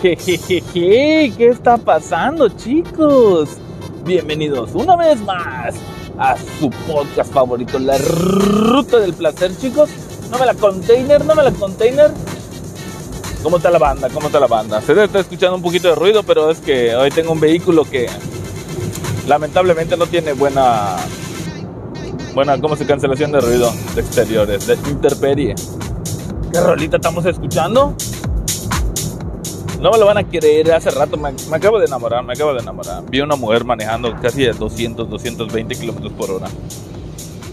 Jejeje, ¿qué está pasando chicos? Bienvenidos una vez más a su podcast favorito, La Ruta del Placer chicos. No me la container, no me la container. ¿Cómo está la banda? ¿Cómo está la banda? Se estar escuchando un poquito de ruido, pero es que hoy tengo un vehículo que lamentablemente no tiene buena buena, ¿cómo se cancelación de ruido de exteriores, de interperie. ¿Qué rolita estamos escuchando? No me lo van a creer, hace rato me, acabo de enamorar, me acabo de enamorar. Vi una mujer manejando casi a 200, 220 kilómetros por hora.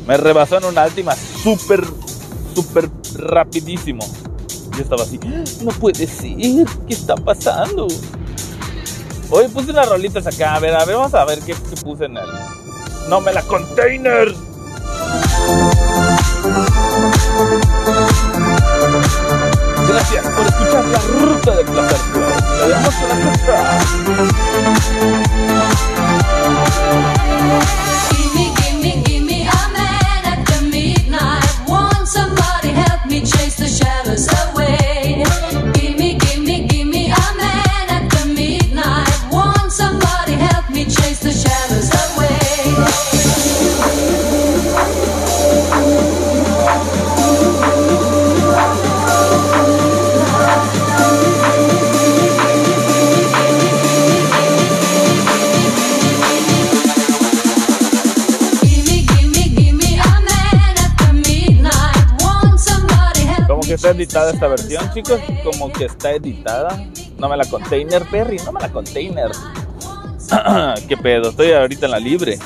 Me rebasó en una última súper, súper rapidísimo. Yo estaba así, no puede ser, ¿qué está pasando? Hoy puse unas rolitas acá, a ver, a ver, vamos a ver qué, qué puse en el... No me la container. Gracias por escuchar la ruta del placer. La fiesta. Está editada esta versión, chicos. Como que está editada. No me la container, Perry, no me la container. ¿Qué pedo? Estoy ahorita en la libre.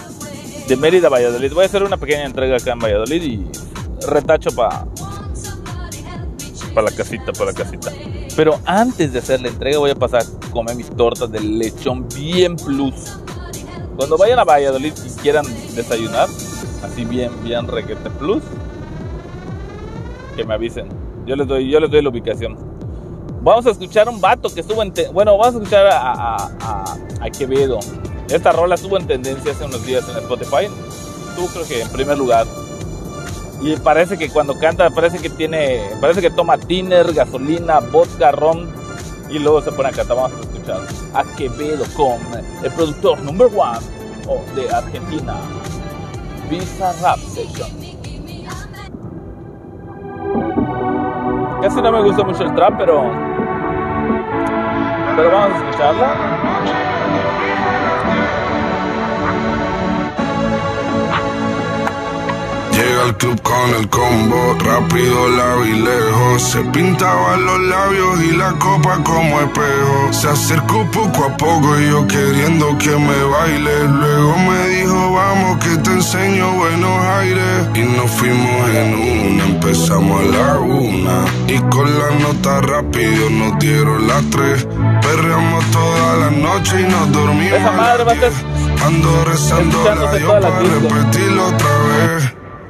De Mérida a Valladolid. Voy a hacer una pequeña entrega acá en Valladolid y retacho para para la casita, para la casita. Pero antes de hacer la entrega voy a pasar a comer mis tortas de lechón bien plus. Cuando vayan a Valladolid y quieran desayunar, así bien, bien requete plus, que me avisen. Yo les doy, yo les doy la ubicación. Vamos a escuchar a un vato que estuvo en... bueno, vamos a escuchar a, a, a- a Quevedo. Esta rola estuvo en tendencia hace unos días en Spotify. Estuvo creo que en primer lugar. Y parece que cuando canta, parece que tiene... Parece que toma tiner, gasolina, vodka, ron. Y luego se pone a cantar. Vamos a escuchar a Quevedo con el productor number one de Argentina. Visa Rap Session. Casi no me gusta mucho el trap, pero. Pero vamos a escucharla. Al club con el combo, rápido, y lejos. Se pintaban los labios y la copa como espejo. Se acercó poco a poco y yo queriendo que me baile. Luego me dijo, vamos que te enseño buenos aires. Y nos fuimos en una, empezamos a la una. Y con la nota rápido nos dieron las tres. Perreamos toda la noche y nos dormimos. Esa madre va a estar 10. Ando rezando Dios la para disco. repetirlo otra vez.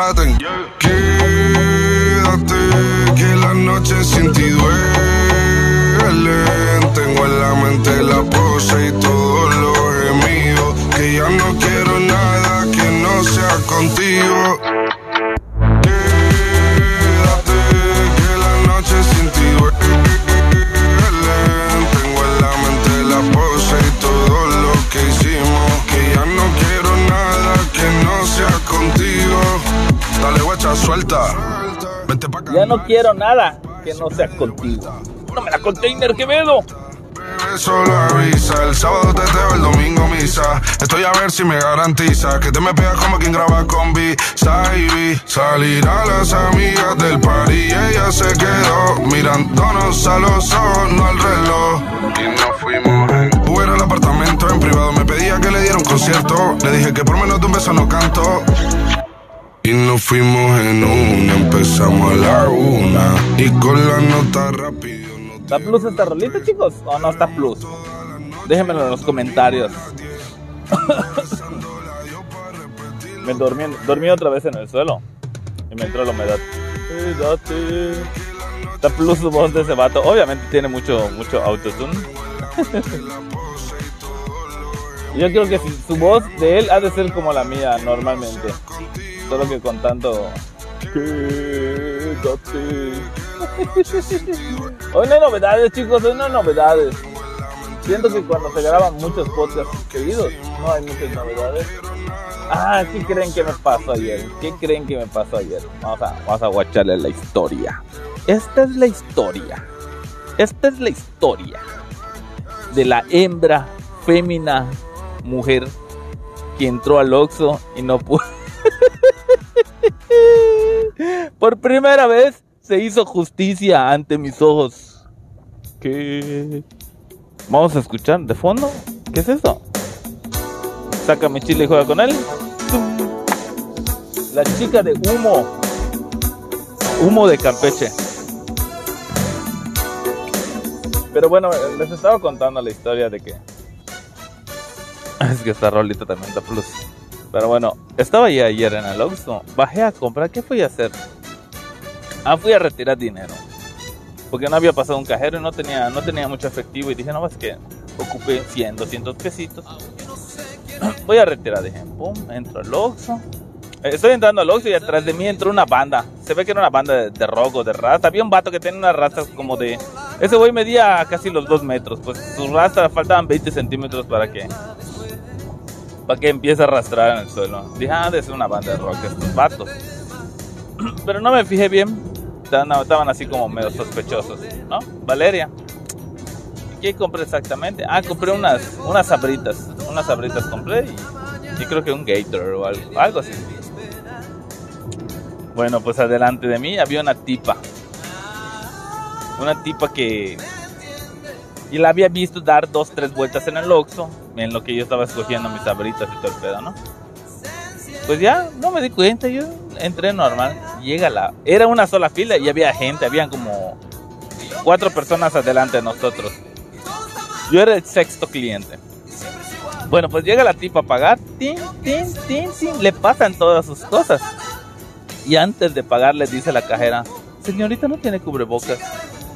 Quédate, que la noche sin ti duele. Tengo en la mente la pose y todos los gemidos. Que ya no quiero nada que no sea contigo. Suelta. Vente pa'. Ya no quiero nada que no sea contigo. No me la container, Quevedo. Solo avisa, el sábado teteo, el domingo misa. Estoy a ver si me garantiza que te me pegas como quien graba con B. Salir a las amigas del party y ella se quedó mirándonos a los ojos, no al reloj. Y nos fuimos en Uber al apartamento en privado, me pedía que le diera un concierto. Le dije que por menos de un beso no canto. Y nos fuimos en una, empezamos a la una. Y con la nota rápido ¿Está plus esta rolita, chicos? ¿O no está plus? Déjenmelo en los comentarios. me dormí, dormí otra vez en el suelo. Y me entró la humedad. Está plus su voz de ese vato. Obviamente tiene mucho, mucho autotune. Yo creo que su voz de él ha de ser como la mía normalmente. Solo que con tanto. Quédate. Hoy no hay novedades, chicos. Hoy no hay novedades. Siento que cuando se graban muchos podcasts seguidos, no hay muchas novedades. Ah, ¿qué creen que me pasó ayer? ¿Qué creen que me pasó ayer? Vamos a, vamos a guacharle la historia. Esta es la historia. Esta es la historia de la hembra, fémina, mujer que entró al Oxxo y no pudo. Por primera vez se hizo justicia ante mis ojos. ¿Qué? Vamos a escuchar de fondo. ¿Qué es eso? Sácame chile y juega con él. La chica de humo. Humo de Campeche. Pero bueno, les estaba contando la historia de que. Es que esta rolita también está plus. Pero bueno, estaba ya ayer en el Oxxo. Bajé a comprar. ¿Qué fui a hacer? Ah, fui a retirar dinero. Porque no había pasado un cajero y no tenía, no tenía mucho efectivo. Y dije, no, es que ocupé 100, 200 pesitos. Voy a retirar, dije, pum, entro al Oxxo. Eh, Estoy entrando al Oxxo y atrás de mí entró una banda. Se ve que era una banda de, de rock o de raza. Había un vato que tenía una raza como de... Ese güey medía casi los dos metros. Pues su raza faltaban 20 centímetros para que... Que empiece a arrastrar en el suelo. Dije, ah, de ser una banda de rock estos vatos. Pero no me fijé bien. Estaban, así como medio sospechosos, ¿no? Valeria. ¿Qué compré exactamente? Ah, compré unas, unas sabritas. Unas sabritas compré y, y creo que un Gator o algo, algo así. Bueno, pues adelante de mí había una tipa. Una tipa que... Y la había visto dar dos, tres vueltas en el Oxxo. En lo que yo estaba escogiendo mis sabritas y todo el pedo, ¿no? Pues ya, no me di cuenta, yo entré normal. Llega la... Era una sola fila y había gente, habían como cuatro personas adelante de nosotros. Yo era el sexto cliente. Bueno, pues llega la tipa a pagar. Tin, tin, tin, tin. Le pasan todas sus cosas. Y antes de pagar le dice la cajera, señorita no tiene cubrebocas.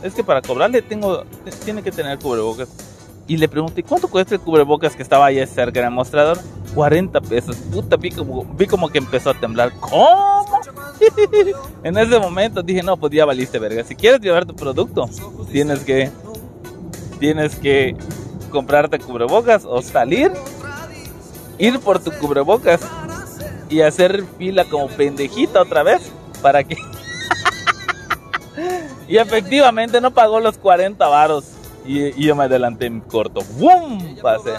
Es que para cobrarle tengo, tiene que tener cubrebocas. Y le pregunté, ¿cuánto cuesta el cubrebocas que estaba ahí cerca en el mostrador? 40 pesos. Puta, vi como, vi como que empezó a temblar. ¿Cómo? en ese momento dije, no, pues ya valiste verga. Si quieres llevar tu producto, tienes que, tienes que comprarte cubrebocas o salir, ir por tu cubrebocas y hacer fila como pendejita otra vez para que... y efectivamente no pagó los 40 varos y, yo me adelanté en corto. ¡Bum! Pasé.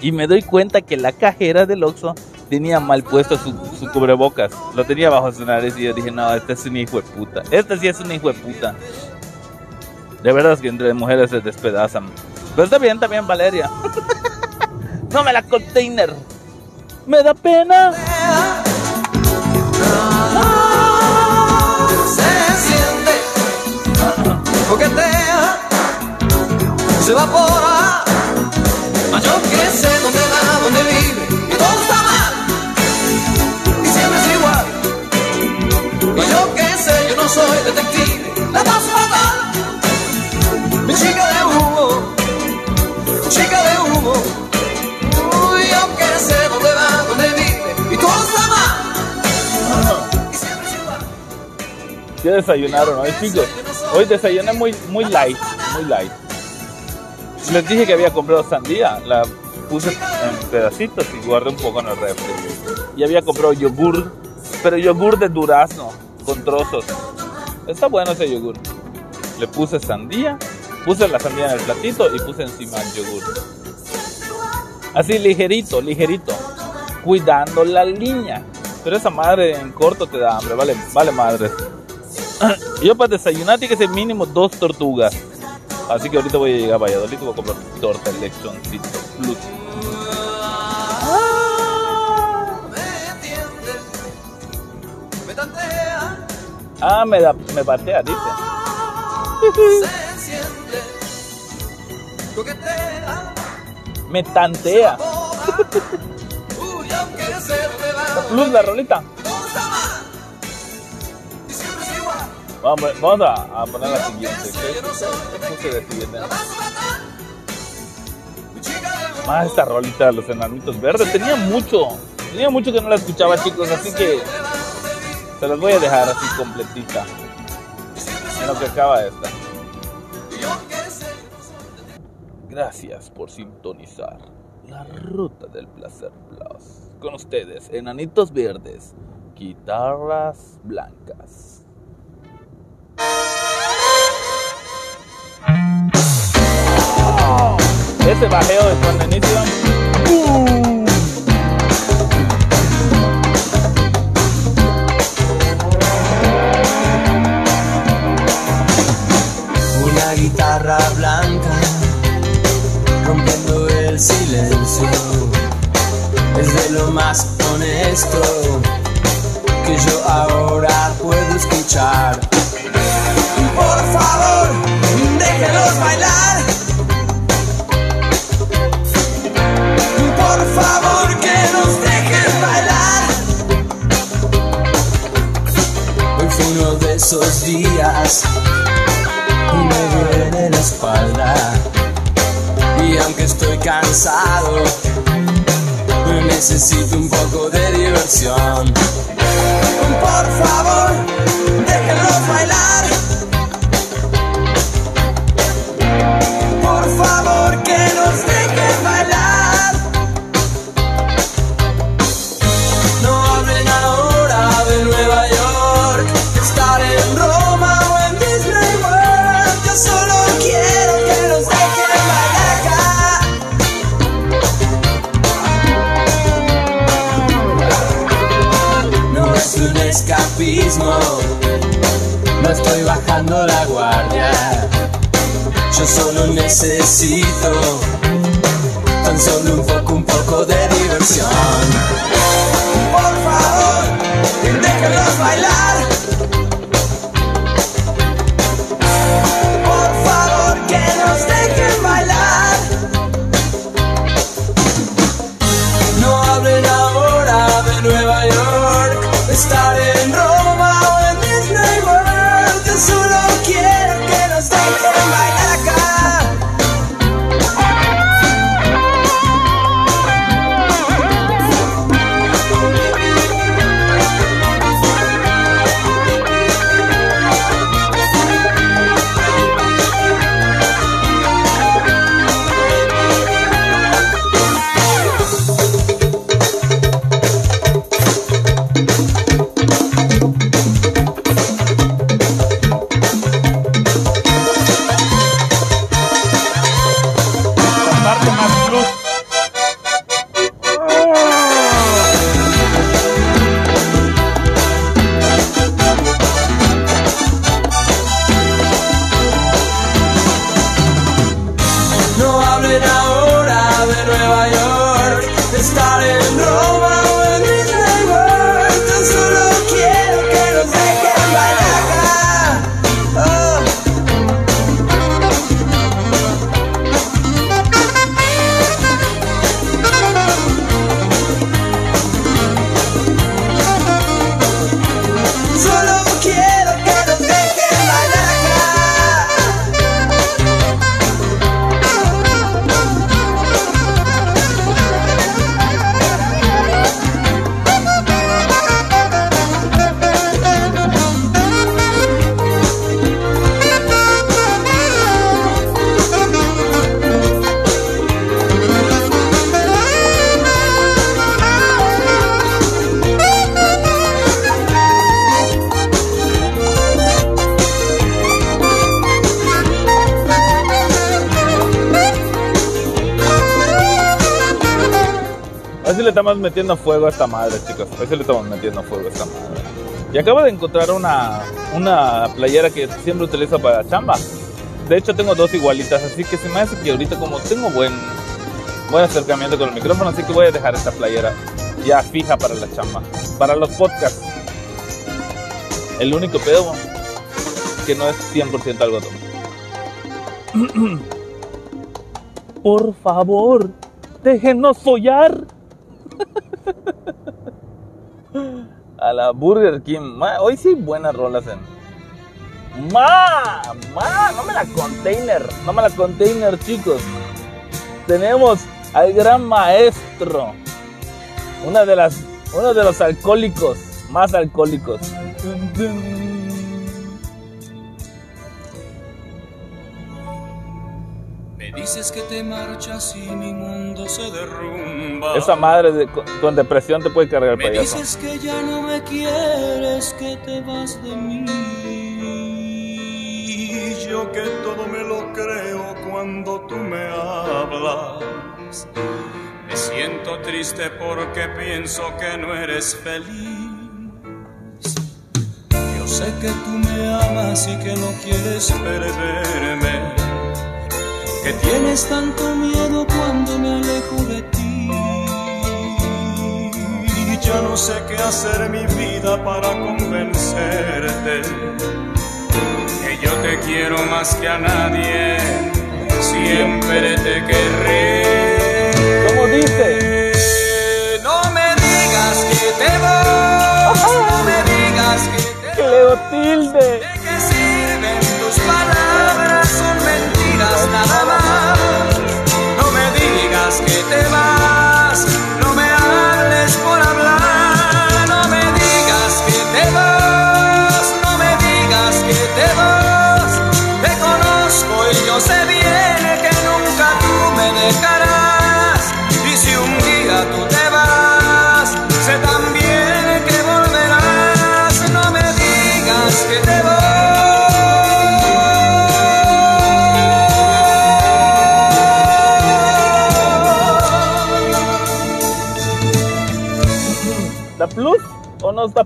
Y me doy cuenta que la cajera del Oxxo tenía mal puesto su, su cubrebocas. Lo tenía bajo su nariz y yo dije, no, este es un hijo de puta. Este sí es un hijo de puta. De verdad es que entre mujeres se despedazan. Pero está bien, también Valeria. no me la container. Me da pena. Se evapora. Mas yo que sé dónde va, dónde vive, y todo está mal, y siempre es igual. Mas yo que sé, yo no soy detective, la paso fatal. Mi chica de humo, chica de humo. Uy, yo que sé dónde va, dónde vive, y todo está mal. Y siempre es igual. ¿Qué desayunaron hoy, chicos? Hoy desayuné muy, muy light, muy light. Les dije que había comprado sandía, la puse en pedacitos y guardé un poco en el refri. Y había comprado yogur, pero yogur de durazno, con trozos. Está bueno ese yogur. Le puse sandía, puse la sandía en el platito y puse encima el yogur. Así ligerito, ligerito, cuidando la línea. Pero esa madre en corto te da hambre, vale, vale madre. Yo para desayunar tiene que ser mínimo dos tortugas. Así que ahorita voy a llegar a Valladolid y voy a comprar torta me tantea, Ah, me, da, me patea, dice. Me tantea. Luz la rolita. Vamos, vamos a, a poner la siguiente. si ¿qué? ¿Qué del Ah, esta rolita de los enanitos verdes. Tenía mucho. Tenía mucho que no la escuchaba, chicos. Así que se las voy a dejar así completita. En lo que acaba esta. Gracias por sintonizar la ruta del placer plus. Con ustedes, enanitos verdes, guitarras blancas. Ese bajeo de cuando inicio. La parte estamos metiendo fuego a esta madre, chicos. A ver si le estamos metiendo fuego a esta madre. Y acabo de encontrar una, una playera que siempre utilizo para chamba. De hecho, tengo dos igualitas, así que se me hace que ahorita como tengo buen, buen acercamiento con el micrófono, así que voy a dejar esta playera ya fija para la chamba. Para los podcasts. El único pedo que no es 100% algodón. Por favor, déjenos follar. A la Burger King. Hoy sí buenas rolas en. Ma, ma, no me la container, no me la container, chicos. Tenemos al gran maestro. Una de las, uno de los alcohólicos más alcohólicos. Me dices que te marchas y mi mundo se derrumba. Esa madre de- con, con depresión te puede cargar el Me payaso. dices que ya no me quieres, que te vas de mí. Yo que todo me lo creo cuando tú me hablas. Me siento triste porque pienso que no eres feliz. Yo sé que tú me amas y que no quieres perderme. Que tienes tanto miedo cuando me alejo de ti. Ya no sé qué hacer mi vida para convencerte. Que yo te quiero más que a nadie. Siempre te querré. ¿Cómo dice? No me digas que te vas. No me digas que te Cleo Tilde.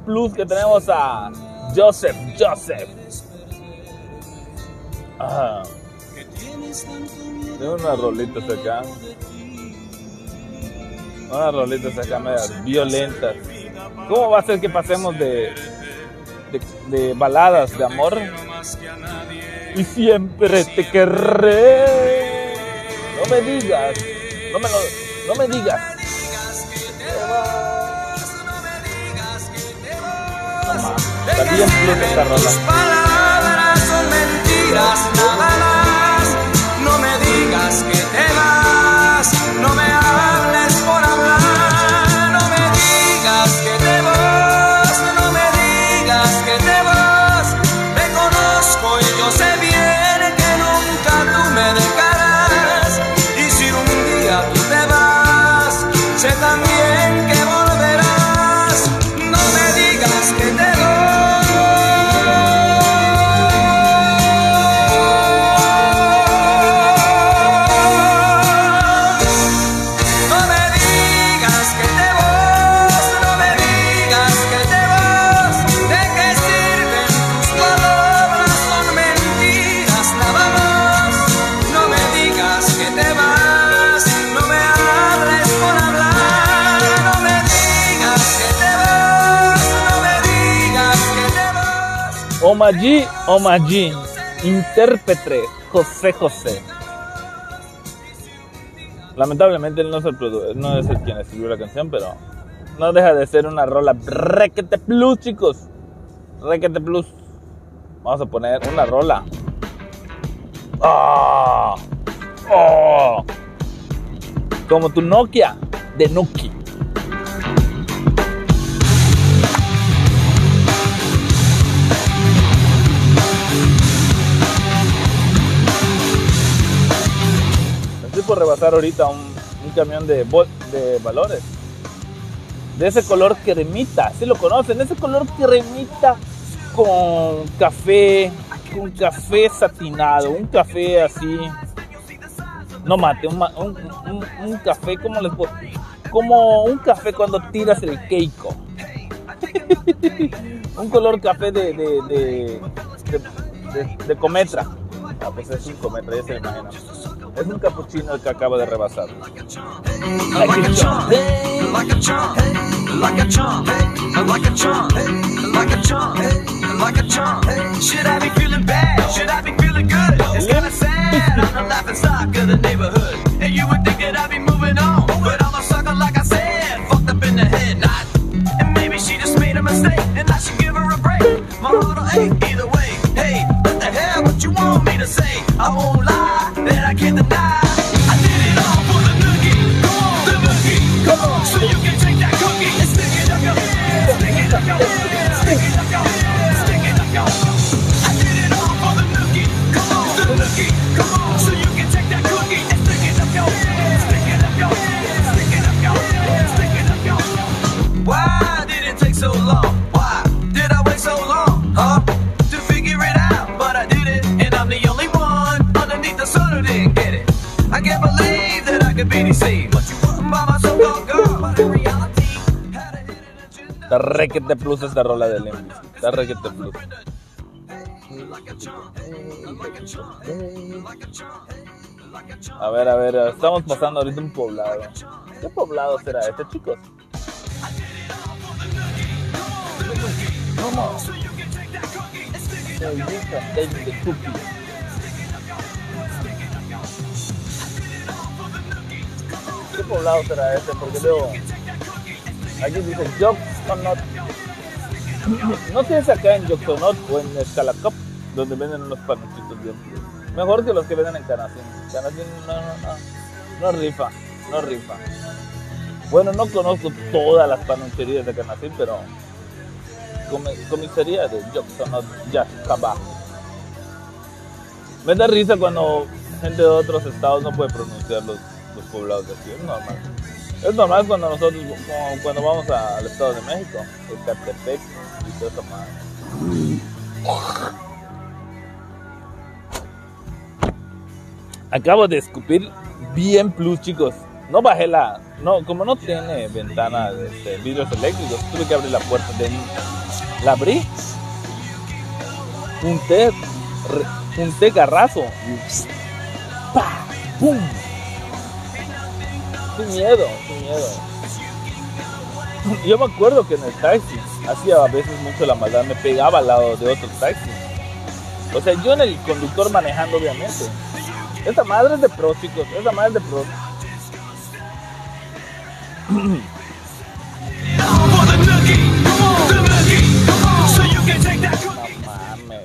Plus que tenemos a Joseph? Joseph. Tengo unas rolitas acá. Unas rolitas acá medias violentas. ¿Cómo va a ser que pasemos de, de, baladas de amor? Y siempre te querré. No me digas. No me, no me digas. Está bien esta rola. Tus palabras son mentiras Omaji, Omaji, intérprete José José. Lamentablemente él no es el no es el quien escribió la canción, pero no deja de ser una rola requete plus, chicos. Requete plus. Vamos a poner una rola. ¡Ah! ¡Oh! Como tu Nokia de Nuki. Por rebasar ahorita un, un camión de, de valores. De ese color cremita. Si lo conocen, ese color cremita con café, con café satinado, un café así. No mate, un, un- un- un café como les puedo- como un café cuando tiras el keiko. un color café de de, de, de, de- de cometra. Ah, pues es un cometra, ya se me imagina. Es un capuchino el que acaba de rebasar. like a Está requete plus esta rola de Bizkit. Está requete plus. A ver, a ver, estamos pasando ahorita un poblado. ¿Qué poblado será este, chicos? ¿Qué poblado será este? Porque veo. Aquí dice Jocksonot. No si acá en Jocksonot o en Escalacop, donde venden unos panecitos bien. Mejor que los que venden en Canacín. Canacín no, no, no. No rifa, no rifa. Bueno, no conozco todas las panaderías de Canacín, pero comisaría de Jocksonot, Yashkaba. Me da risa cuando gente de otros estados no puede pronunciar los, los poblados de aquí. Es normal. Es normal cuando nosotros, cuando vamos al Estado de México, Ecatepec y toda esa madre. Acabo de escupir bien plus, chicos. No bajé la. No, como no tiene ventana de este, vidrios eléctricos, tuve que abrir la puerta de. La abrí. Junté. re- Junté garrazo. Y ¡pa! ¡Pum! Sin miedo, Yo me acuerdo que en el taxi hacía a veces mucho la maldad, me pegaba al lado de otro taxi. O sea, yo en el conductor manejando, obviamente. Esa madre es de pros, chicos. Esa madre es de pros. No mames.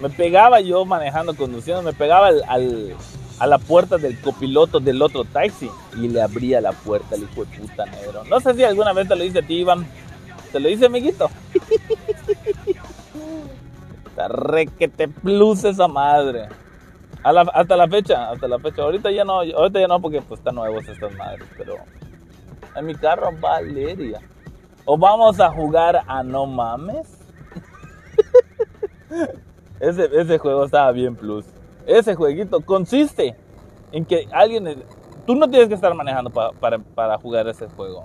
Me pegaba yo manejando, conduciendo, me pegaba al- a la puerta del copiloto del otro taxi y le abría la puerta al hijo de puta negro. No sé si alguna vez te lo hice a ti, Iván. ¿Te lo hice, amiguito? Está requete plus esa madre. A la- hasta la fecha, hasta la fecha. Ahorita ya no, ahorita ya no porque pues están nuevos estas madres, pero en mi carro Valeria. O vamos a jugar a no mames. Ese juego estaba bien plus. Ese jueguito consiste en que alguien... Tú no tienes que estar manejando pa- para, para jugar ese juego.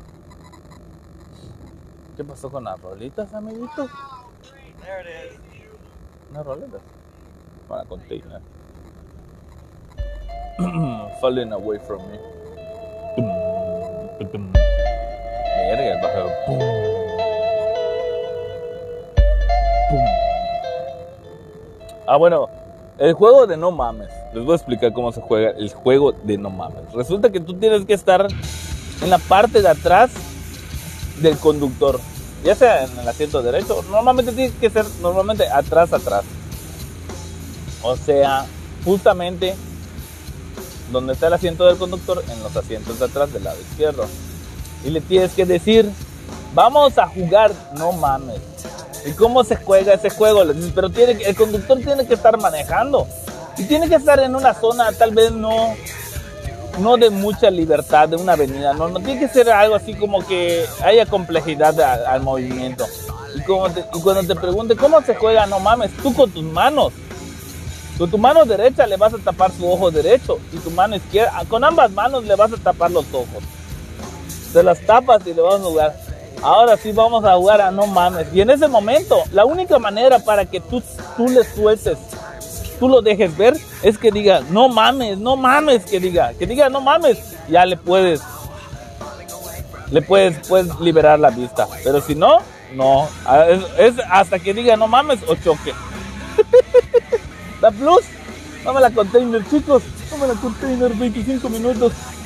¿Qué pasó con las rolitas, amiguitos? Unas rolitas. Para container. Falling away from me. Verga, el. Pum. Pum. Ah, bueno, el juego de no mames. Les voy a explicar cómo se juega el juego de no mames. Resulta que tú tienes que estar en la parte de atrás del conductor. Ya sea en el asiento derecho, normalmente tienes que ser normalmente atrás, atrás. O sea, justamente donde está el asiento del conductor, en los asientos de atrás del lado izquierdo. Y le tienes que decir, vamos a jugar, no mames. ¿Y cómo se juega ese juego? Pero tiene el conductor tiene que estar manejando. Y tiene que estar en una zona tal vez no, no de mucha libertad, de una avenida. No, no tiene que ser algo así como que haya complejidad al, al movimiento. Y, como te- y cuando te pregunte cómo se juega, no mames, tú con tus manos. Con tu mano derecha le vas a tapar su ojo derecho y tu mano izquierda, con ambas manos le vas a tapar los ojos. Se las tapas y le vas a jugar. Ahora sí vamos a jugar a no mames. Y en ese momento, la única manera para que tú, tú le sueltes, tú lo dejes ver, es que diga, no mames, no mames, que diga, que diga, no mames, ya le puedes, le puedes, puedes liberar la vista. Pero si no, no, es, hasta que diga, no mames, o choque. La plus, no me la container, chicos. Tómala container, 25 minutos.